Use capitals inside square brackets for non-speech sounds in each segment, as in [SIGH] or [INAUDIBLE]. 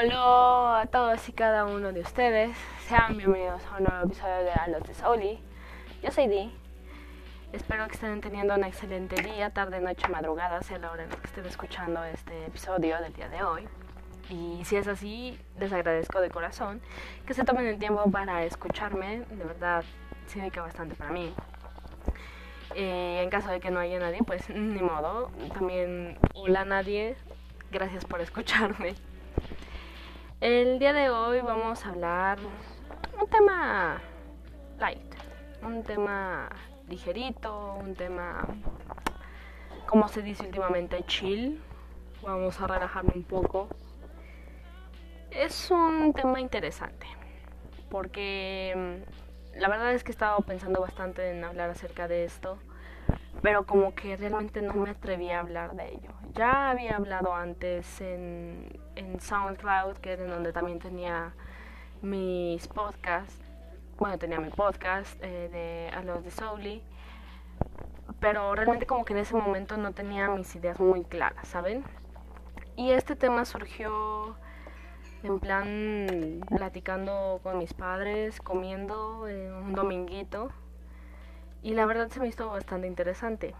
Hola a todos y cada uno de ustedes. Sean bienvenidos a un nuevo episodio de A los de Soli. Yo soy Di. Espero que estén teniendo un excelente día, tarde, noche, madrugada, sea la hora en la que estén escuchando este episodio del día de hoy. Y si es así, les agradezco de corazón que se tomen el tiempo para escucharme. De verdad, significa bastante para mí. Eh, en caso de que no haya nadie, pues ni modo. También, hola nadie, gracias por escucharme. El día de hoy vamos a hablar un tema light, un tema ligerito, un tema, como se dice últimamente, chill. Vamos a relajarme un poco. Es un tema interesante, porque mm, la verdad es que he estado pensando bastante en hablar acerca de esto pero como que realmente no me atreví a hablar de ello. Ya había hablado antes en, en SoundCloud, que era en donde también tenía mis podcasts. Bueno, tenía mi podcast eh, de A los de Souli. Pero realmente como que en ese momento no tenía mis ideas muy claras, ¿saben? Y este tema surgió en plan platicando con mis padres, comiendo en un dominguito y la verdad se me hizo bastante interesante.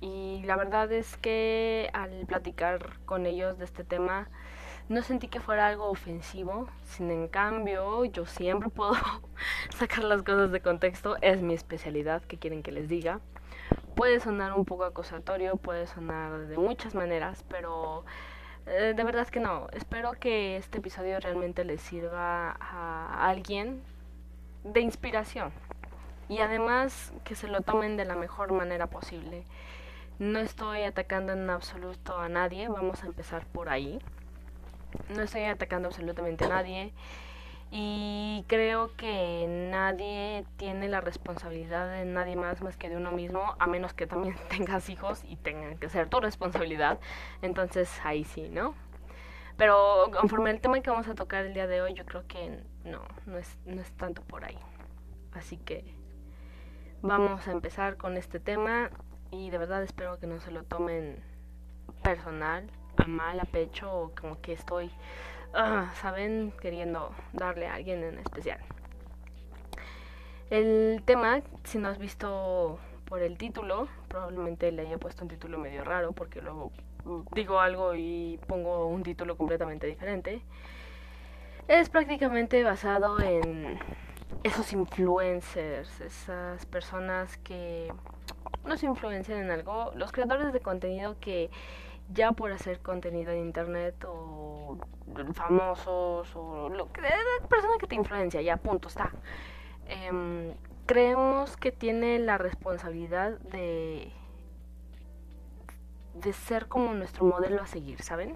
Y la verdad es que al platicar con ellos de este tema, no sentí que fuera algo ofensivo, sin en cambio yo siempre puedo [LAUGHS] sacar las cosas de contexto, es mi especialidad, que quieren que les diga. Puede sonar un poco acusatorio, puede sonar de muchas maneras, pero eh, de verdad que no. Espero que este episodio realmente les sirva a alguien de inspiración, y además que se lo tomen de la mejor manera posible. No estoy atacando en absoluto a nadie, vamos a empezar por ahí. No estoy atacando absolutamente a nadie y creo que nadie tiene la responsabilidad de nadie más más que de uno mismo, a menos que también [LAUGHS] tengas hijos y tengan que ser tu responsabilidad. Entonces ahí sí, ¿no? Pero conforme el tema que vamos a tocar el día de hoy, yo creo que no, no es, no es tanto por ahí. Así que vamos a empezar con este tema y de verdad espero que no se lo tomen personal, a mal, a pecho o como que estoy, ah, saben, queriendo darle a alguien en especial. El tema, si no has visto por el título, probablemente le haya puesto un título medio raro porque luego digo algo y pongo un título completamente diferente. Es prácticamente basado en esos influencers, esas personas que nos influencian en algo, los creadores de contenido que ya por hacer contenido en internet o famosos o lo que persona que te influencia, ya punto está. Em, creemos que tiene la responsabilidad de de ser como nuestro modelo a seguir, ¿saben?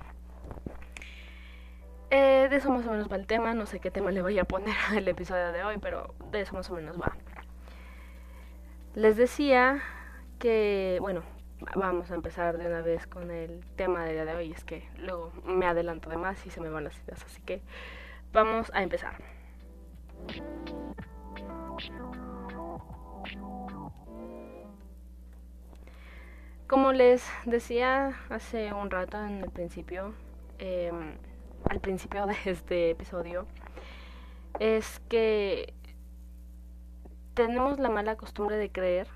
Eh, de eso más o menos va el tema. No sé qué tema le voy a poner [LAUGHS] al episodio de hoy, pero de eso más o menos va. Les decía que, bueno, vamos a empezar de una vez con el tema del día de hoy. Es que luego me adelanto de más y se me van las ideas. Así que vamos a empezar. Como les decía hace un rato en el principio, eh, al principio de este episodio es que tenemos la mala costumbre de creer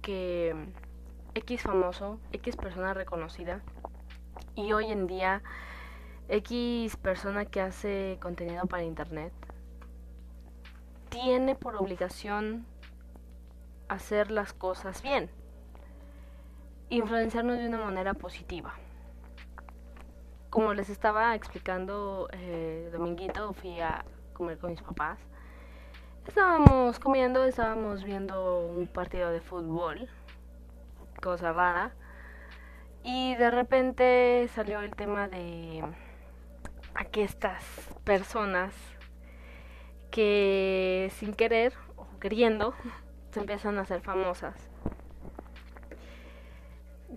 que X famoso, X persona reconocida y hoy en día X persona que hace contenido para internet tiene por obligación hacer las cosas bien, influenciarnos de una manera positiva como les estaba explicando eh, dominguito, fui a comer con mis papás. Estábamos comiendo, estábamos viendo un partido de fútbol, cosa. Y de repente salió el tema de aquí estas personas que sin querer o queriendo [LAUGHS] se empiezan a hacer famosas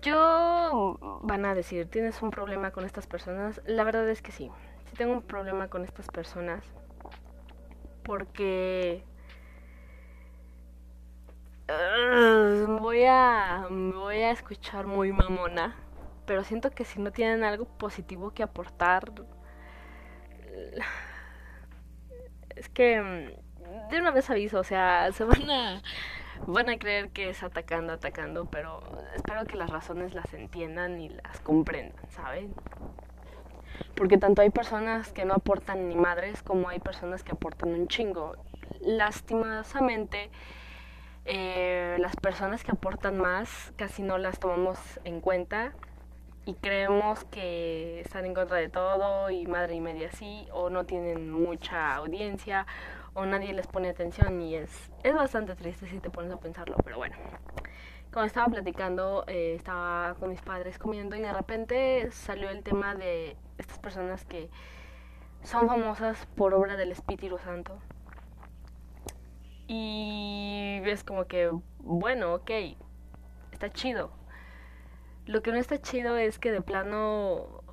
yo van a decir, ¿tienes un problema con estas personas? La verdad es que sí. Sí tengo un problema con estas personas. Porque voy a voy a escuchar muy mamona, pero siento que si no tienen algo positivo que aportar, Es que mm, de una vez aviso, o sea, se van a van a creer que es atacando, atacando, pero espero que las razones las entiendan y las comprendan, ¿saben? Porque tanto hay personas que no aportan ni madres como hay personas que aportan un chingo. Lastimosamente, las personas que aportan más casi no las tomamos en cuenta y creemos que están en contra de todo y madre y media sí o no tienen mucha audiencia o nadie les pone atención y es, es bastante triste si te pones a pensarlo, pero bueno. Cuando estaba platicando, eh, estaba con mis padres comiendo y de repente salió el tema de estas personas que son famosas por obra del Espíritu Santo. Y es como que, bueno, ok, está chido. Lo que no está chido es que de plano...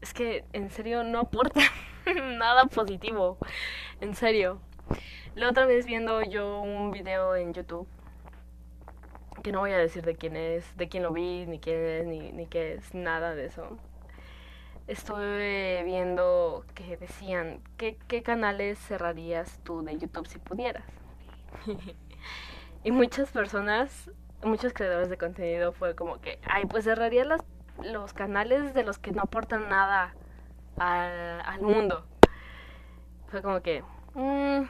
Es que en serio no aporta [LAUGHS] nada positivo. En serio. La otra vez viendo yo un video en YouTube, que no voy a decir de quién es, de quién lo vi, ni quién es, ni, ni qué es, nada de eso estuve viendo decían, ¿qué, ¿qué canales cerrarías tú de YouTube si pudieras? [LAUGHS] y muchas personas, muchos creadores de contenido fue como que, ay, pues cerraría las, los canales de los que no aportan nada al, al mundo. Fue como que, mmm,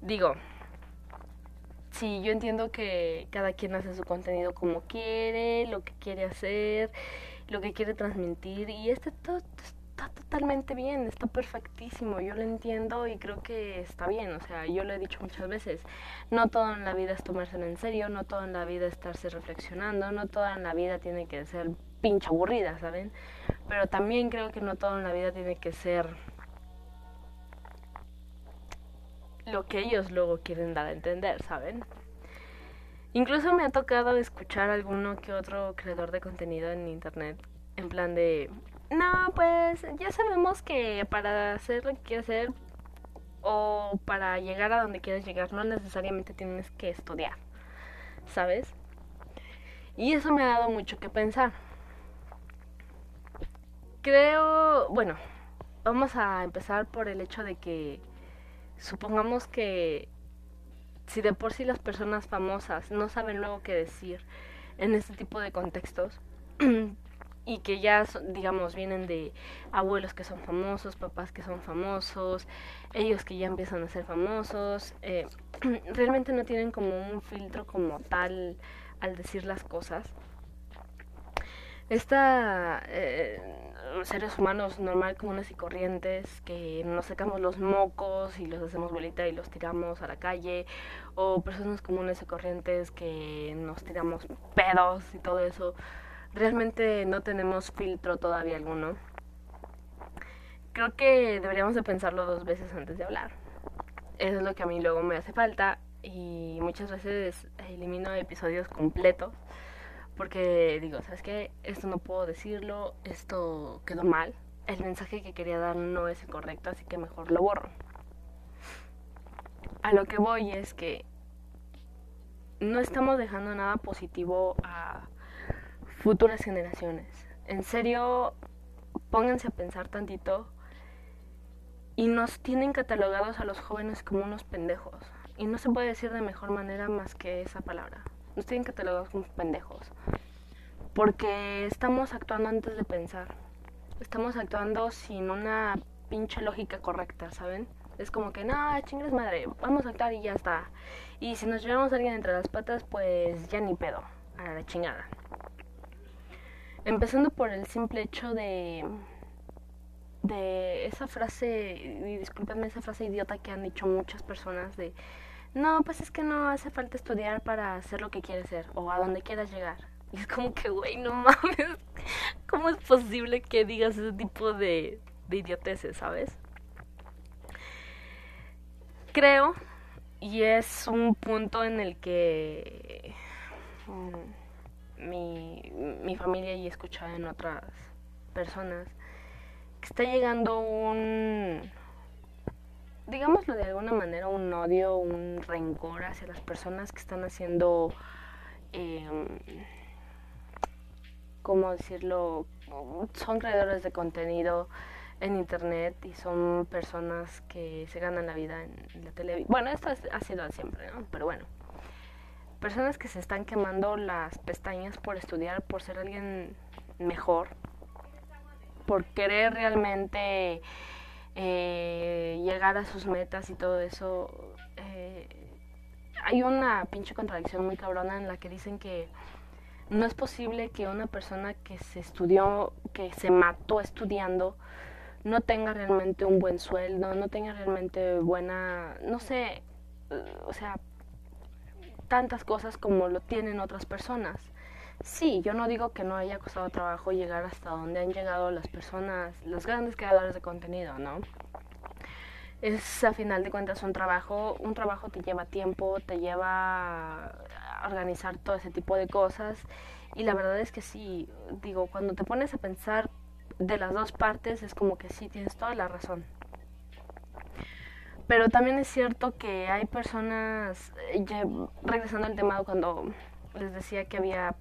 digo, sí, yo entiendo que cada quien hace su contenido como quiere, lo que quiere hacer lo que quiere transmitir y este todo está totalmente bien, está perfectísimo, yo lo entiendo y creo que está bien, o sea, yo lo he dicho muchas veces, no todo en la vida es tomárselo en serio, no todo en la vida es estarse reflexionando, no toda en la vida tiene que ser pinche aburrida, ¿saben? Pero también creo que no todo en la vida tiene que ser lo que ellos luego quieren dar a entender, ¿saben? Incluso me ha tocado escuchar alguno que otro creador de contenido en internet en plan de, no, pues ya sabemos que para hacer lo que quieres hacer o para llegar a donde quieres llegar no necesariamente tienes que estudiar, ¿sabes? Y eso me ha dado mucho que pensar. Creo, bueno, vamos a empezar por el hecho de que supongamos que si de por sí las personas famosas no saben luego qué decir en este tipo de contextos [CLEARS THROAT] y que ya digamos vienen de abuelos que son famosos, papás que son famosos, ellos que ya empiezan a ser famosos, eh, [CLEARS THROAT] realmente no tienen como un filtro como tal al decir las cosas. Esta eh, seres humanos normal, comunes y corrientes, que nos sacamos los mocos y los hacemos bolita y los tiramos a la calle, o personas comunes y corrientes que nos tiramos pedos y todo eso, realmente no tenemos filtro todavía alguno. Creo que deberíamos de pensarlo dos veces antes de hablar. Eso es lo que a mí luego me hace falta y muchas veces elimino episodios completos porque digo, ¿sabes qué? Esto no puedo decirlo, esto quedó mal, el mensaje que quería dar no es el correcto, así que mejor lo borro. A lo que voy es que no estamos dejando nada positivo a futuras generaciones. En serio, pónganse a pensar tantito y nos tienen catalogados a los jóvenes como unos pendejos. Y no se puede decir de mejor manera más que esa palabra nos tienen catalogados como pendejos. Porque estamos actuando antes de pensar. Estamos actuando sin una pinche lógica correcta, ¿saben? Es como que, no, chingas madre, vamos a actuar y ya está. Y si nos llevamos a alguien entre las patas, pues ya ni pedo, a la chingada. Empezando por el simple hecho de de esa frase, y discúlpenme esa frase idiota que han dicho muchas personas de no, pues es que no hace falta estudiar para hacer lo que quieres ser o a donde quieras llegar. Y es como que, güey, no mames, ¿cómo es posible que digas ese tipo de, de idioteces, sabes? Creo, y es un punto en el que mm, mi, mi familia y he escuchado en otras personas, que está llegando un digámoslo de alguna manera, un odio, un rencor hacia las personas que están haciendo em, ¿cómo decirlo? Son creadores de contenido en internet y son personas que se ganan la vida en la televisión. Bueno, esto ha sido siempre, ¿no? Pero bueno, personas que se están quemando las pestañas por estudiar, por ser alguien mejor, por querer realmente eh, llegar a sus metas y todo eso. Eh, hay una pinche contradicción muy cabrona en la que dicen que no es posible que una persona que se estudió, que se mató estudiando, no tenga realmente un buen sueldo, no tenga realmente buena, no sé, o sea, tantas cosas como lo tienen otras personas. Sí, yo no digo que no haya costado trabajo llegar hasta donde han llegado las personas, los grandes creadores de contenido, ¿no? Es a final de cuentas un trabajo, un trabajo te lleva tiempo, te lleva a organizar todo ese tipo de cosas y la verdad es que sí, digo, cuando te pones a pensar de las dos partes es como que sí, tienes toda la razón. Pero también es cierto que hay personas, eh, ya regresando al tema cuando les decía que había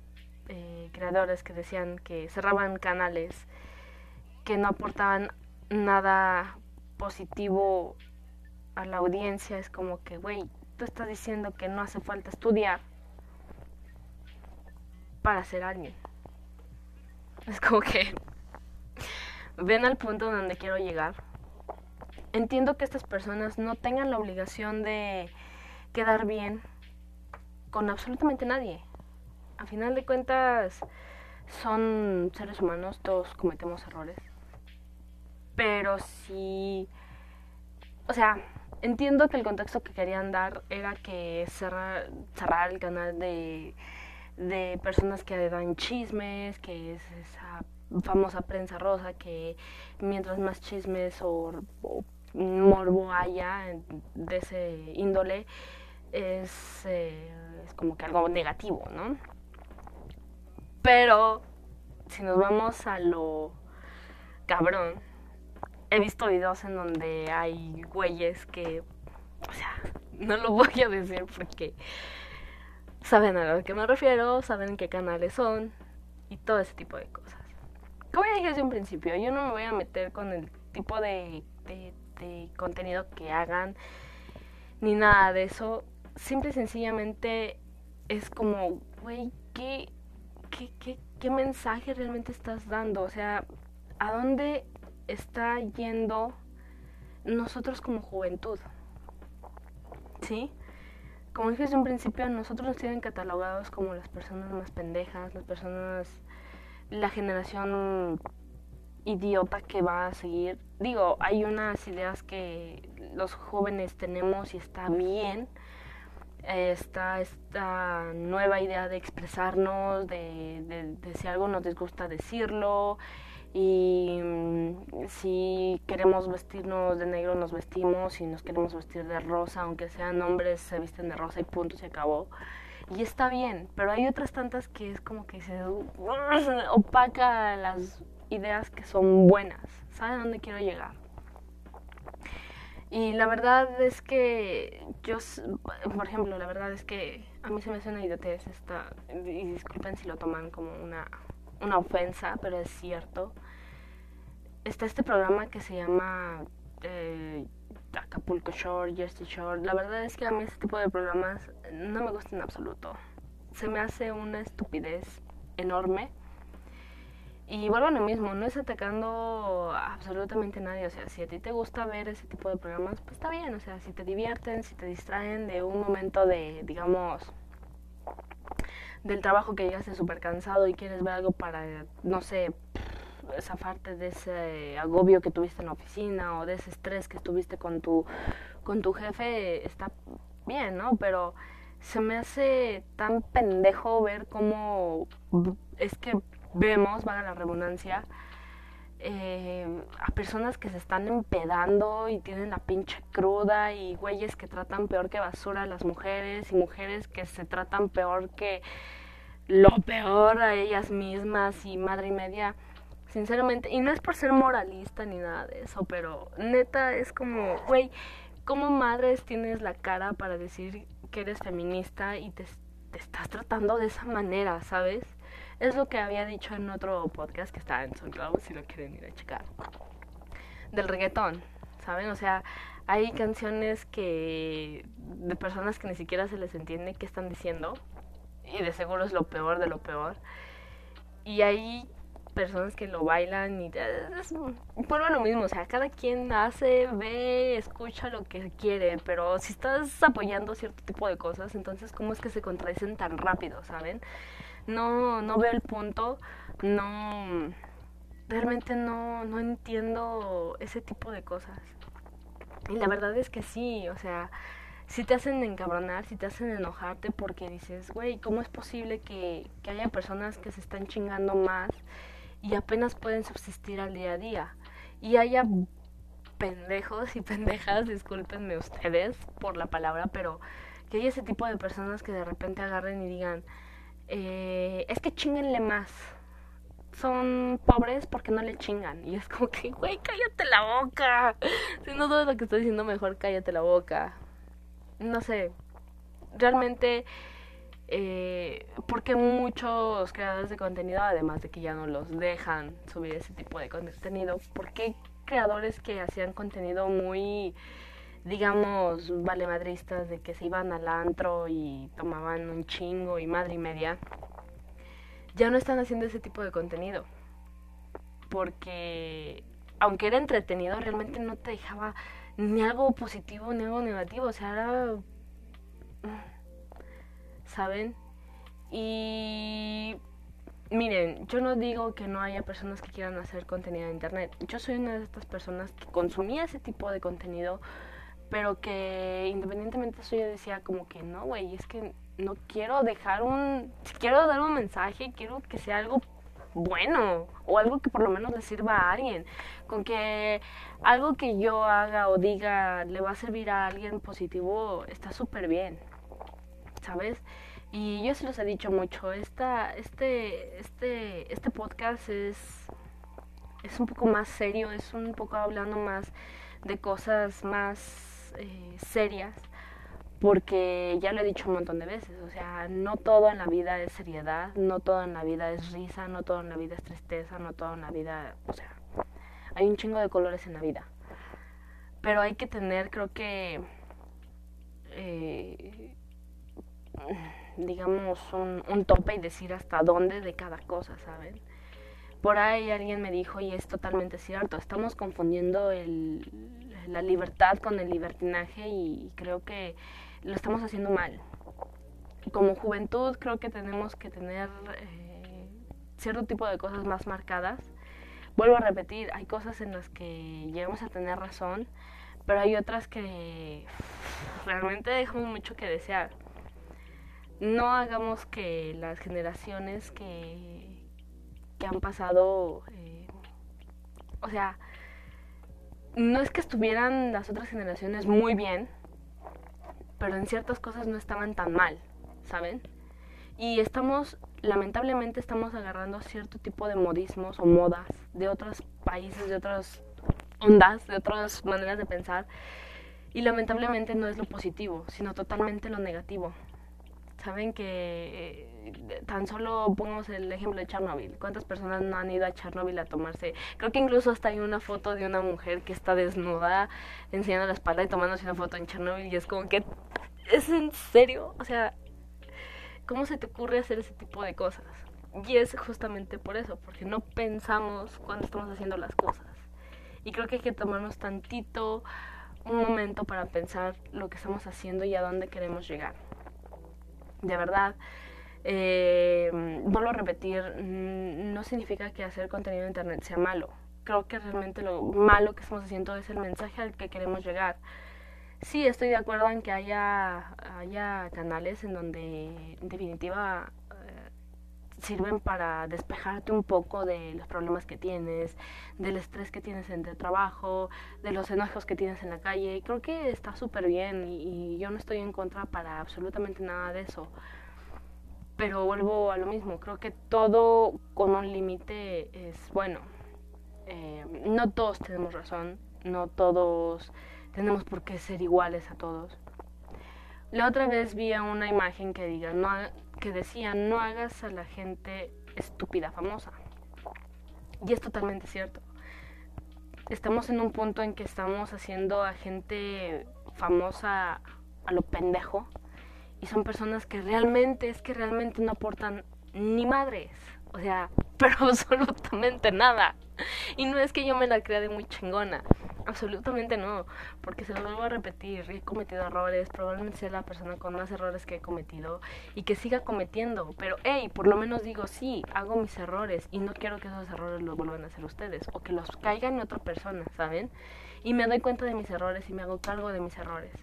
eh, creadores que decían que cerraban canales que no aportaban nada positivo a la audiencia, es como que, güey, tú estás diciendo que no hace falta estudiar para ser alguien. Es como que [LAUGHS] ven al punto donde quiero llegar. Entiendo que estas personas no tengan la obligación de quedar bien con absolutamente nadie. A final de cuentas son seres humanos, todos cometemos errores. Pero si... O sea, entiendo que el contexto que querían dar era que cerrar, cerrar el canal de, de personas que dan chismes, que es esa famosa prensa rosa que mientras más chismes o, morbo haya de ese índole es, eh, es como que algo negativo, ¿no? Pero si nos vamos a lo cabrón, he visto videos en donde hay güeyes que, o sea, [LAUGHS] no lo voy a decir porque saben a lo que me refiero, saben qué canales son y todo ese tipo de cosas como ya dije desde un principio, yo no me voy a meter con el tipo de, de, contenido que hagan, ni nada de eso. Simple y sencillamente es como, güey, ¿qué, qué, qué, qué mensaje realmente estás dando? O sea, ¿a dónde está yendo nosotros como juventud? ¿Sí? Como dije desde un principio, nosotros nos tienen catalogados como las personas más pendejas, las personas la generación idiota que va a seguir. Digo, hay unas ideas que los jóvenes tenemos y está bien. Está esta nueva idea de expresarnos, de, de, si algo nos disgusta decirlo. Y mm, si queremos vestirnos de negro, nos vestimos. Si nos queremos vestir de rosa, aunque sean hombres, se visten de rosa y punto, se acabó y está bien, pero hay otras tantas que es como que se opaca las ideas que son buenas. ¿Saben dónde quiero llegar? Y la verdad es que yo, por ejemplo, la verdad es que a mí se me hace una idiotez esta, y disculpen si lo toman como una, una ofensa, pero es cierto. Está este programa que se llama eh, Acapulco Shore, Jersey Shore. La verdad es que a mí este tipo de programas no me gustan en absoluto. Se me hace una estupidez enorme. Y vuelvo a lo mismo, no es atacando absolutamente a nadie. O sea, si a ti te gusta ver ese tipo de programas, pues está bien. O sea, si te divierten, si te distraen de un momento de, digamos, del trabajo que llegaste súper cansado y quieres ver algo para, no sé, esa parte de ese agobio que tuviste en la oficina o de ese estrés que estuviste con tu, con tu jefe, está bien, ¿no? Pero se me hace tan pendejo ver cómo es que vemos, vaga la redundancia, eh, a personas que se están empedando y tienen la pinche cruda y güeyes que tratan peor que basura a las mujeres y mujeres que se tratan peor que lo peor a ellas mismas y madre y media sinceramente, y no es por ser moralista ni nada de eso, pero neta es como, güey, ¿cómo madres tienes la cara para decir que eres feminista y te, te estás tratando de esa manera, ¿sabes? Es lo que había dicho en otro podcast que está en SoundCloud, si lo quieren ir a checar. Del reggaetón, ¿saben? O sea, hay canciones que de personas que ni siquiera se les entiende qué están diciendo y de seguro es lo peor de lo peor. Y hay personas que lo bailan y es, vuelve lo mismo, o sea, cada quien hace, ve, escucha lo que quiere, pero si estás apoyando cierto tipo de cosas, entonces cómo es que se contradicen tan rápido, ¿saben? No no veo el punto, no realmente no no entiendo ese tipo de cosas. Y la verdad es que sí, o sea, si te hacen encabronar, si te hacen enojarte porque dices, güey, ¿cómo es posible que, que haya personas que se están chingando más y apenas pueden subsistir al día a día? Y haya pendejos y pendejas, discúlpenme ustedes por la palabra, pero que haya ese tipo de personas que de repente agarren y digan, eh, es que chinguenle más. Son pobres porque no le chingan. Y es como que, güey, cállate la boca. Si no sabes lo que estoy diciendo, mejor cállate la boca no sé, realmente, eh, porque muchos creadores de contenido, además de que ya no los dejan subir ese tipo de contenido, porque creadores que hacían contenido muy, digamos, valemadristas, de que se iban al antro y tomaban un chingo y madre y media, ya no están haciendo ese tipo de contenido? Porque, aunque era entretenido, realmente no te dejaba ni algo positivo ni algo negativo, o sea, era... ¿Saben? Y miren, yo no digo que no haya personas que quieran hacer contenido en internet. Yo soy una de estas personas que consumía ese tipo de contenido, pero que independientemente de eso yo decía como que no, güey, es que no quiero dejar un... Si quiero dar un mensaje, quiero que sea algo bueno o algo que por lo menos le sirva a alguien. Con que algo que yo haga o diga le va a servir a alguien positivo está súper bien, ¿sabes? Y yo se los he dicho mucho, esta, este, este, este podcast es, es un poco más serio, es un poco hablando más de cosas más eh, serias porque ya lo he dicho un montón de veces, o sea, no todo en la vida es seriedad, no todo en la vida es risa, no todo en la vida es tristeza, no todo en la vida, o sea, hay un chingo de colores en la vida. Pero hay que tener, creo que, eh, digamos, un, un tope y decir hasta dónde de cada cosa, ¿saben? Por ahí alguien me dijo, y es totalmente cierto, estamos confundiendo el, la libertad con el libertinaje y creo que lo estamos haciendo mal. Como juventud creo que tenemos que tener eh, cierto tipo de cosas más marcadas. Vuelvo a repetir, hay cosas en las que llegamos a tener razón, pero hay otras que realmente dejamos mucho que desear. No hagamos que las generaciones que, que han pasado, eh, o sea, no es que estuvieran las otras generaciones muy bien, pero en ciertas cosas no estaban tan mal, ¿saben? Y estamos, lamentablemente estamos agarrando cierto tipo de modismos o modas de otros países, de otras ondas, de otras maneras de pensar. Y lamentablemente no es lo positivo, sino totalmente lo negativo. Saben que eh, tan solo pongamos el ejemplo de Chernobyl. ¿Cuántas personas no han ido a Chernobyl a tomarse? Creo que incluso hasta hay una foto de una mujer que está desnuda, enseñando la espalda y tomándose una foto en Chernobyl. Y es como que, ¿es en serio? O sea, ¿cómo se te ocurre hacer ese tipo de cosas? Y es justamente por eso, porque no pensamos cuando estamos haciendo las cosas. Y creo que hay que tomarnos tantito un momento para pensar lo que estamos haciendo y a dónde queremos llegar de verdad, eh, vuelvo a repetir, mm, no significa que hacer contenido en Internet sea malo. Creo que realmente lo malo que estamos haciendo es el mensaje al que queremos llegar. Sí, estoy de acuerdo en que haya, haya canales en donde en definitiva sirven para despejarte un poco de los problemas que tienes, del estrés que tienes en el trabajo, de los enojos que tienes en la calle. Creo que está súper bien y, yo no estoy en contra para absolutamente nada de eso. Pero vuelvo a lo mismo, creo que todo con un límite es bueno. Eh, no todos tenemos razón, no todos tenemos por qué ser iguales a todos. La otra vez vi una imagen que diga, no, que decía, no hagas a la gente estúpida famosa. Y es totalmente cierto. Estamos en un punto en que estamos haciendo a gente famosa a lo pendejo. Y son personas que realmente, es que realmente no aportan ni madres. O sea, [LAUGHS] pero absolutamente nada. Y no es que yo me la crea de muy chingona. Absolutamente no, porque se lo vuelvo a repetir, he cometido errores, probablemente sea la persona con más errores que he cometido y que siga cometiendo, pero hey, por lo menos digo, sí, hago mis errores y no quiero que esos errores los vuelvan a hacer ustedes o que los caigan en otra persona, ¿saben? Y me doy cuenta de mis errores y me hago cargo de mis errores.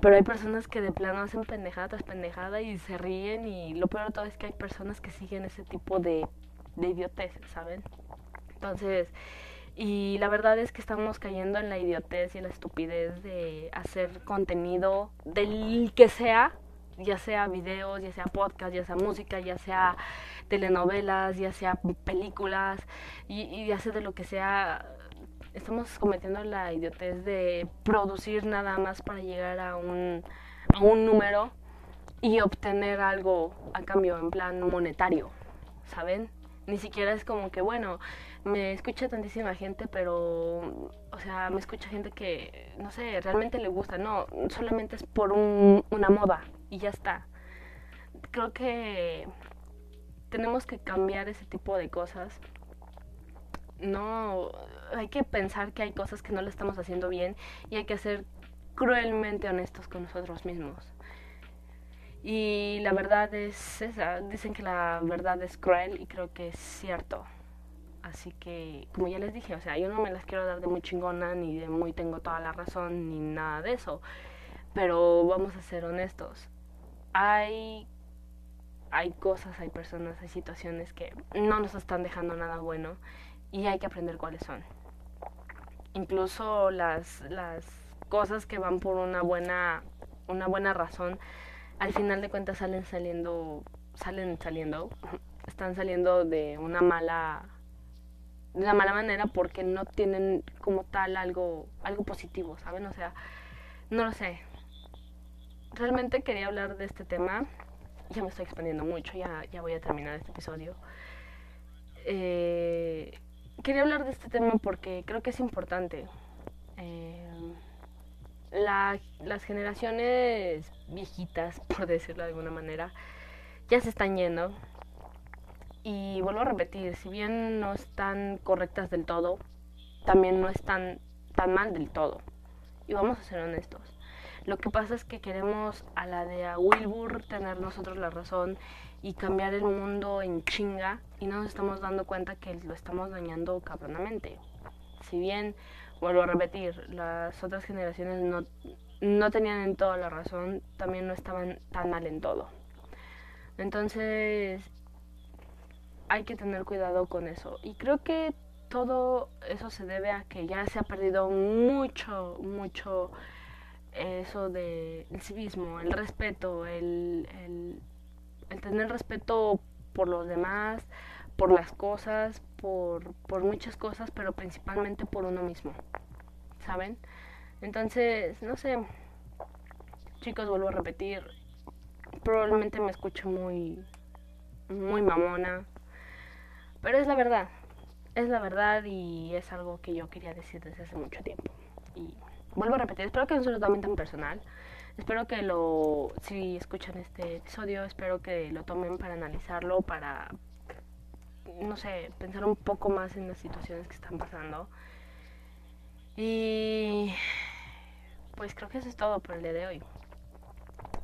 Pero hay personas que de plano hacen pendejada tras pendejada y se ríen y lo peor de todo es que hay personas que siguen ese tipo de, de idioteces, ¿saben? Entonces, y la verdad es que estamos cayendo en la idiotez y en la estupidez de hacer contenido del que sea, ya sea videos, ya sea podcast, ya sea música, ya sea telenovelas, ya sea películas, y, y ya sea de lo que sea. Estamos cometiendo la idiotez de producir nada más para llegar a un, a un número y obtener algo a cambio en plan monetario, ¿saben? Ni siquiera es como que, bueno, me escucha tantísima gente, pero, o sea, me escucha gente que, no sé, realmente le gusta. No, solamente es por un, una moda y ya está. Creo que tenemos que cambiar ese tipo de cosas. No, hay que pensar que hay cosas que no le estamos haciendo bien y hay que ser cruelmente honestos con nosotros mismos. Y la verdad es esa, dicen que la verdad es cruel y creo que es cierto. Así que, como ya les dije, o sea, yo no me las quiero dar de muy chingona, ni de muy tengo toda la razón, ni nada de eso. Pero vamos a ser honestos. Hay, hay cosas, hay personas, hay situaciones que no nos están dejando nada bueno y hay que aprender cuáles son. Incluso las, las cosas que van por una buena, una buena razón, al final de cuentas salen saliendo, salen saliendo, [LAUGHS] están saliendo de una mala de la mala manera porque no tienen como tal algo, algo positivo, ¿saben? O sea, no lo sé. Realmente quería hablar de este tema. Ya me estoy expandiendo mucho, ya, ya voy a terminar este episodio. Eh, quería hablar de este tema porque creo que es importante. Eh, las generaciones viejitas, [LAUGHS] por decirlo de alguna manera, ya se están yendo y vuelvo a repetir, si bien no están correctas del todo, también no están tan mal del todo. Y vamos a ser honestos. Lo que pasa es que queremos a la de Wilbur tener nosotros la razón y cambiar el mundo en chinga y no nos estamos dando cuenta que lo estamos dañando cabronamente. Si bien, vuelvo a repetir, las otras generaciones no, no tenían en todo la razón, también no estaban tan mal en todo. Entonces, hay que tener cuidado con eso. Y creo que todo eso se debe a que ya se ha perdido mucho, mucho eso del de civismo, el respeto, el, tener respeto por los demás, por las cosas, por, por muchas cosas, pero principalmente por uno mismo, ¿saben? Entonces, no sé, chicos, vuelvo a repetir, probablemente me escucho muy, muy mamona, pero es la verdad, es la verdad y es algo que yo quería decir desde hace mucho tiempo. Y vuelvo a repetir, espero que no se lo tomen tan personal. Espero que lo, si escuchan este episodio, espero que lo tomen para analizarlo, para, no sé, pensar un poco más en las situaciones que están pasando. Y pues creo que eso es todo por el día de hoy.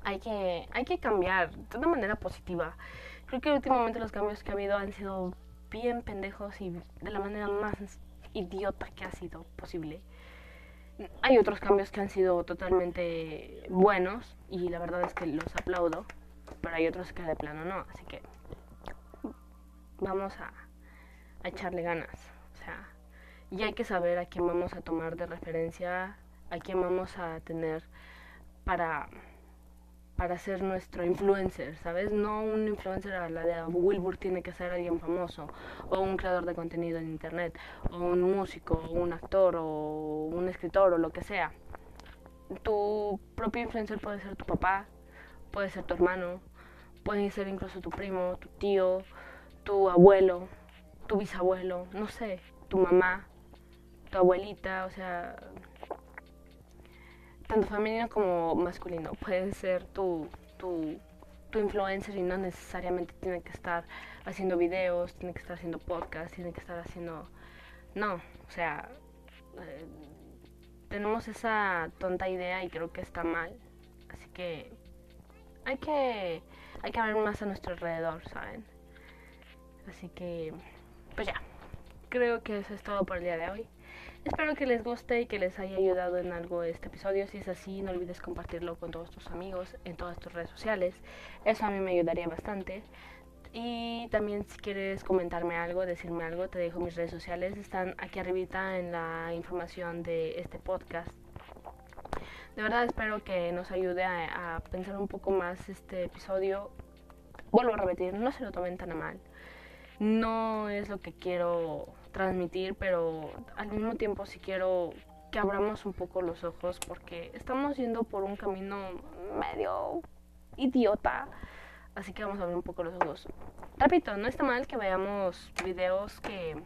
Hay que, hay que cambiar de una manera positiva. Creo que últimamente los cambios que ha habido han sido bien pendejos y de la manera más idiota que ha sido posible. Hay otros cambios que han sido totalmente buenos y la verdad es que los aplaudo, pero hay otros que de plano no, así que vamos a, echarle ganas. O sea, y hay que saber a quién vamos a tomar de referencia, a quién vamos a tener para para ser nuestro influencer, ¿sabes? No un influencer a la de Wilbur tiene que ser alguien famoso, o un creador de contenido en internet, o un músico, o un actor, o un escritor, o lo que sea. Tu propio influencer puede ser tu papá, puede ser tu hermano, puede ser incluso tu primo, tu tío, tu abuelo, tu bisabuelo, no sé, tu mamá, tu abuelita, o sea, tanto femenino como masculino. Puede ser tu, tu, tu influencer y no necesariamente tiene que estar haciendo videos, tiene que estar haciendo podcasts, tiene que estar haciendo... No, o sea, eh, tenemos esa tonta idea y creo que está mal. Así que hay que hay que ver más a nuestro alrededor, ¿saben? Así que, pues ya, creo que eso es todo por el día de hoy. Espero que les guste y que les haya ayudado en algo este episodio. Si es así, no olvides compartirlo con todos tus amigos en todas tus redes sociales. Eso a mí me ayudaría bastante. Y también si quieres comentarme algo, decirme algo, te dejo mis redes sociales. Están aquí arribita en la información de este podcast. De verdad espero que nos ayude a, a pensar un poco más este episodio. Vuelvo a repetir, no se lo tomen tan a mal. No es lo que quiero transmitir, pero al mismo tiempo sí quiero que abramos un poco los ojos porque estamos yendo por un camino medio idiota. Así que vamos a abrir un poco los ojos. Repito, no está mal que veamos videos que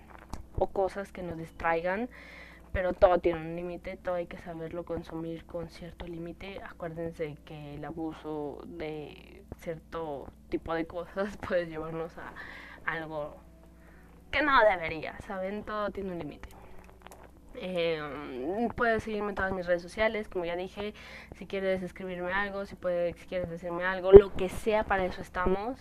o cosas que nos distraigan, pero todo tiene un límite, todo hay que saberlo consumir con cierto límite. Acuérdense que el abuso de cierto tipo de cosas [LAUGHS] puede llevarnos a algo que no debería, ¿saben? Todo tiene un límite. Eh, puedes seguirme en todas mis redes sociales, como ya dije, si quieres escribirme algo, si, puedes, quieres decirme algo, lo que sea, para eso estamos.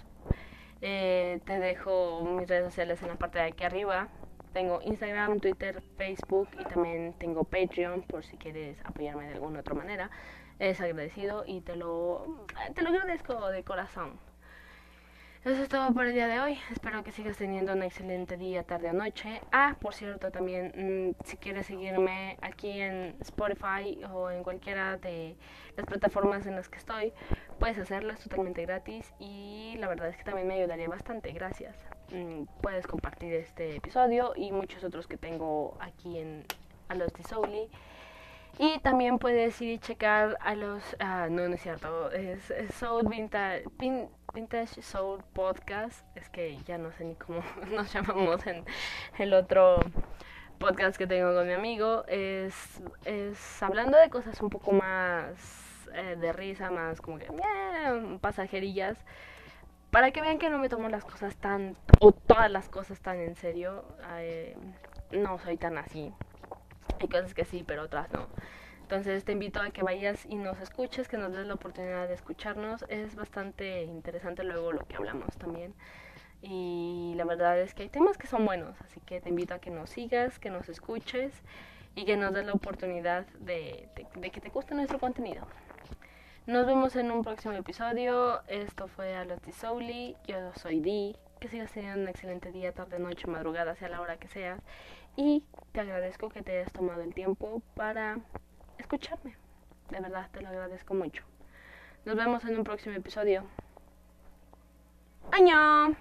Eh, te dejo mis redes sociales en la parte de aquí arriba. Tengo Instagram, Twitter, Facebook y también tengo Patreon por si quieres apoyarme de alguna otra manera. Es agradecido y te lo, te lo agradezco de corazón. Eso es todo por el día de hoy. Espero que sigas teniendo un excelente día, tarde o noche. Ah, por cierto, también mm, si quieres seguirme aquí en Spotify o en cualquiera de las plataformas en las que estoy, puedes hacerlo, es totalmente gratis y la verdad es que también me ayudaría bastante. Gracias. Mm, puedes compartir este episodio y muchos otros que tengo aquí en A los Souli. Y también puedes ir y checar a los... Ah, no, no es cierto. Es, Soul Vintage, Vintage Soul Podcast. Es que ya no sé ni cómo [LAUGHS] nos llamamos en el otro podcast que tengo con mi amigo. Es, es hablando de cosas un poco más eh, de risa, más como que eh, pasajerillas. Para que vean que no me tomo las cosas tan... o todas las cosas tan en serio. Eh, no soy tan así. Hay cosas que sí, pero otras no. Entonces te invito a que vayas y nos escuches, que nos des la oportunidad de escucharnos. Es bastante interesante luego lo que hablamos también. Y la verdad es que hay temas que son buenos, así que te invito a que nos sigas, que nos escuches y que nos des la oportunidad de, que te guste nuestro contenido. Nos vemos en un próximo episodio. Esto fue Aloti Souli. Yo soy Di. Que sigas teniendo un excelente día, tarde, noche, madrugada, sea la hora que sea. Y te agradezco que te hayas tomado el tiempo para escucharme. De verdad, te lo agradezco mucho. Nos vemos en un próximo episodio. ¡Año!